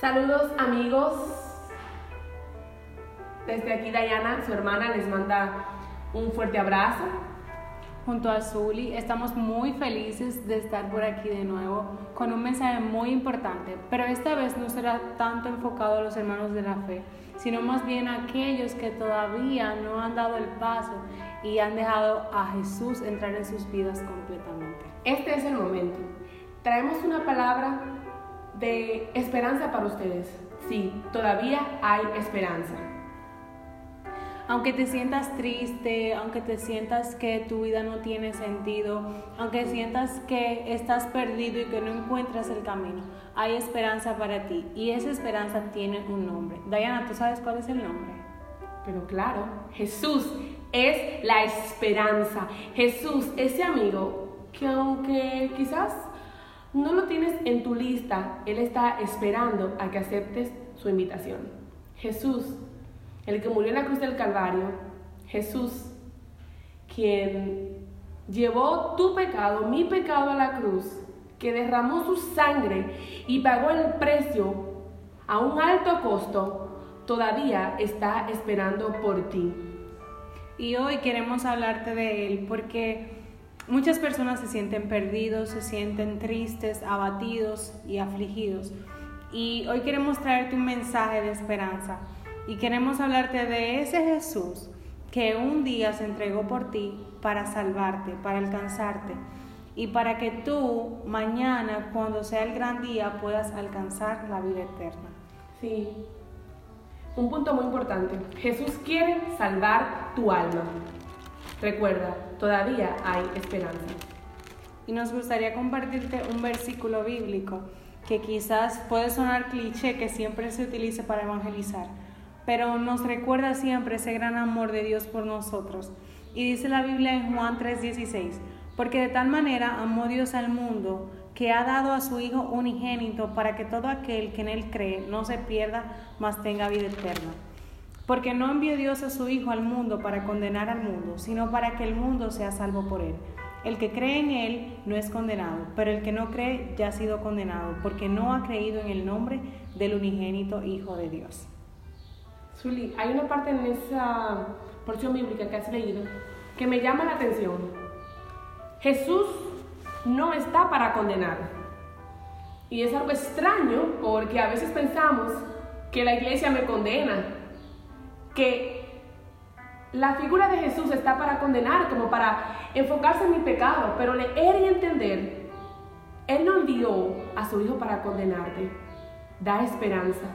Saludos amigos. Desde aquí Dayana, su hermana, les manda un fuerte abrazo. Junto a Zuli, estamos muy felices de estar por aquí de nuevo con un mensaje muy importante, pero esta vez no será tanto enfocado a los hermanos de la fe, sino más bien a aquellos que todavía no han dado el paso y han dejado a Jesús entrar en sus vidas completamente. Este es el momento. Traemos una palabra de esperanza para ustedes. Sí, todavía hay esperanza. Aunque te sientas triste, aunque te sientas que tu vida no tiene sentido, aunque sientas que estás perdido y que no encuentras el camino, hay esperanza para ti y esa esperanza tiene un nombre. Diana, ¿tú sabes cuál es el nombre? Pero claro, Jesús es la esperanza. Jesús, ese amigo que aunque quizás no lo tienes en tu lista, Él está esperando a que aceptes su invitación. Jesús, el que murió en la cruz del Calvario, Jesús, quien llevó tu pecado, mi pecado a la cruz, que derramó su sangre y pagó el precio a un alto costo, todavía está esperando por ti. Y hoy queremos hablarte de Él porque muchas personas se sienten perdidos, se sienten tristes, abatidos y afligidos. Y hoy queremos traerte un mensaje de esperanza y queremos hablarte de ese Jesús que un día se entregó por ti para salvarte, para alcanzarte y para que tú mañana, cuando sea el gran día, puedas alcanzar la vida eterna. Sí, un punto muy importante. Jesús quiere salvar tu alma. Recuerda, todavía hay esperanza. Y nos gustaría compartirte un versículo bíblico que quizás puede sonar cliché, que siempre se utiliza para evangelizar, pero nos recuerda siempre ese gran amor de Dios por nosotros. Y dice la Biblia en Juan 3:16, porque de tal manera amó Dios al mundo que ha dado a su Hijo unigénito para que todo aquel que en Él cree no se pierda, mas tenga vida eterna. Porque no envió Dios a su Hijo al mundo para condenar al mundo, sino para que el mundo sea salvo por Él. El que cree en Él no es condenado, pero el que no cree ya ha sido condenado, porque no ha creído en el nombre del unigénito Hijo de Dios. Zuli, hay una parte en esa porción bíblica que has leído que me llama la atención. Jesús no está para condenar. Y es algo extraño porque a veces pensamos que la iglesia me condena, que la figura de Jesús está para condenar, como para enfocarse en mi pecado, pero leer y entender, Él no envió a su Hijo para condenarte, da esperanza.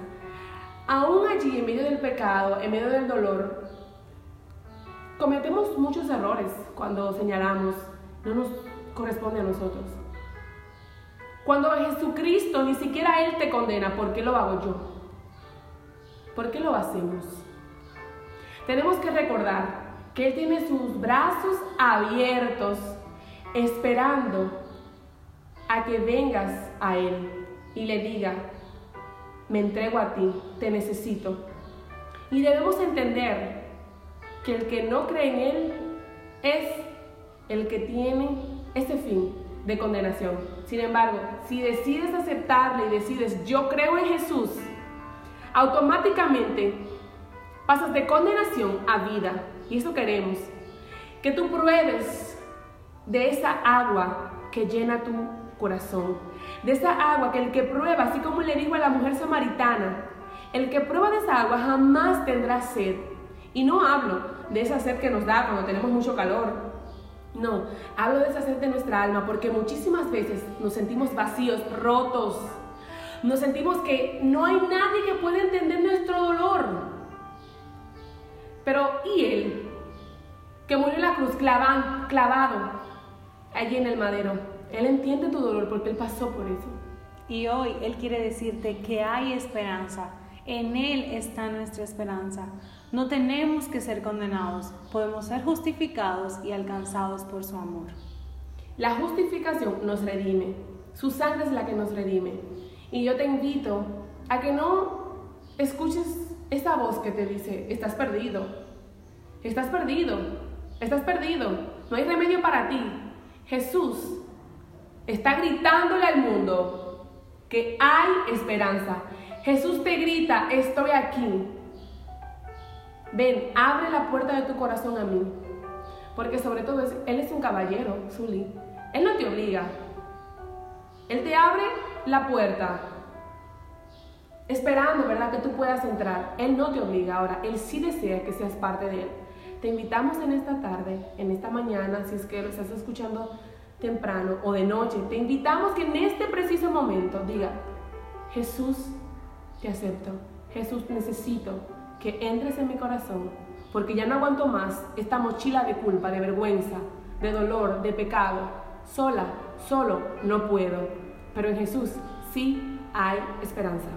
Aún allí, en medio del pecado, en medio del dolor, cometemos muchos errores cuando señalamos, no nos corresponde a nosotros. Cuando Jesucristo ni siquiera Él te condena, ¿por qué lo hago yo? ¿Por qué lo hacemos? Tenemos que recordar que Él tiene sus brazos abiertos esperando a que vengas a Él y le diga, me entrego a ti, te necesito. Y debemos entender que el que no cree en Él es el que tiene ese fin de condenación. Sin embargo, si decides aceptarle y decides yo creo en Jesús, automáticamente pasas de condenación a vida. Y eso queremos. Que tú pruebes de esa agua que llena tu corazón. De esa agua que el que prueba, así como le dijo a la mujer samaritana, el que prueba de esa agua jamás tendrá sed. Y no hablo de esa sed que nos da cuando tenemos mucho calor, no, hablo de deshacer de nuestra alma porque muchísimas veces nos sentimos vacíos, rotos. Nos sentimos que no hay nadie que pueda entender nuestro dolor. Pero ¿y Él? Que murió en la cruz clavado allí en el madero. Él entiende tu dolor porque Él pasó por eso. Y hoy Él quiere decirte que hay esperanza. En Él está nuestra esperanza. No tenemos que ser condenados, podemos ser justificados y alcanzados por su amor. La justificación nos redime, su sangre es la que nos redime. Y yo te invito a que no escuches esa voz que te dice, estás perdido, estás perdido, estás perdido, no hay remedio para ti. Jesús está gritándole al mundo que hay esperanza. Jesús te grita, estoy aquí. Ven, abre la puerta de tu corazón a mí. Porque sobre todo Él es un caballero, Zully. Él no te obliga. Él te abre la puerta. Esperando, ¿verdad? Que tú puedas entrar. Él no te obliga. Ahora, Él sí desea que seas parte de Él. Te invitamos en esta tarde, en esta mañana, si es que lo estás escuchando temprano o de noche, te invitamos que en este preciso momento diga, Jesús, te acepto. Jesús, necesito que entres en mi corazón, porque ya no aguanto más esta mochila de culpa, de vergüenza, de dolor, de pecado. Sola, solo, no puedo. Pero en Jesús sí hay esperanza.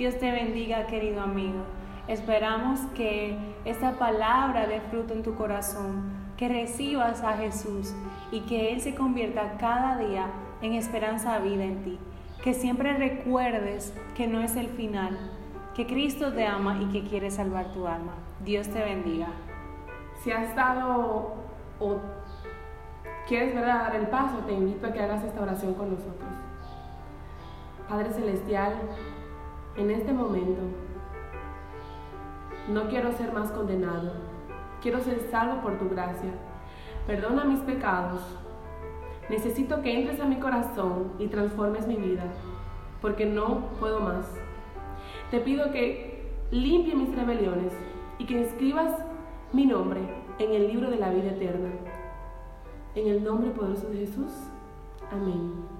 Dios te bendiga, querido amigo. Esperamos que esta palabra dé fruto en tu corazón, que recibas a Jesús y que Él se convierta cada día en esperanza vida en ti. Que siempre recuerdes que no es el final, que Cristo te ama y que quiere salvar tu alma. Dios te bendiga. Si has dado o quieres dar el paso, te invito a que hagas esta oración con nosotros. Padre Celestial, en este momento no quiero ser más condenado. Quiero ser salvo por tu gracia. Perdona mis pecados. Necesito que entres a mi corazón y transformes mi vida, porque no puedo más. Te pido que limpie mis rebeliones y que inscribas mi nombre en el libro de la vida eterna. En el nombre poderoso de Jesús. Amén.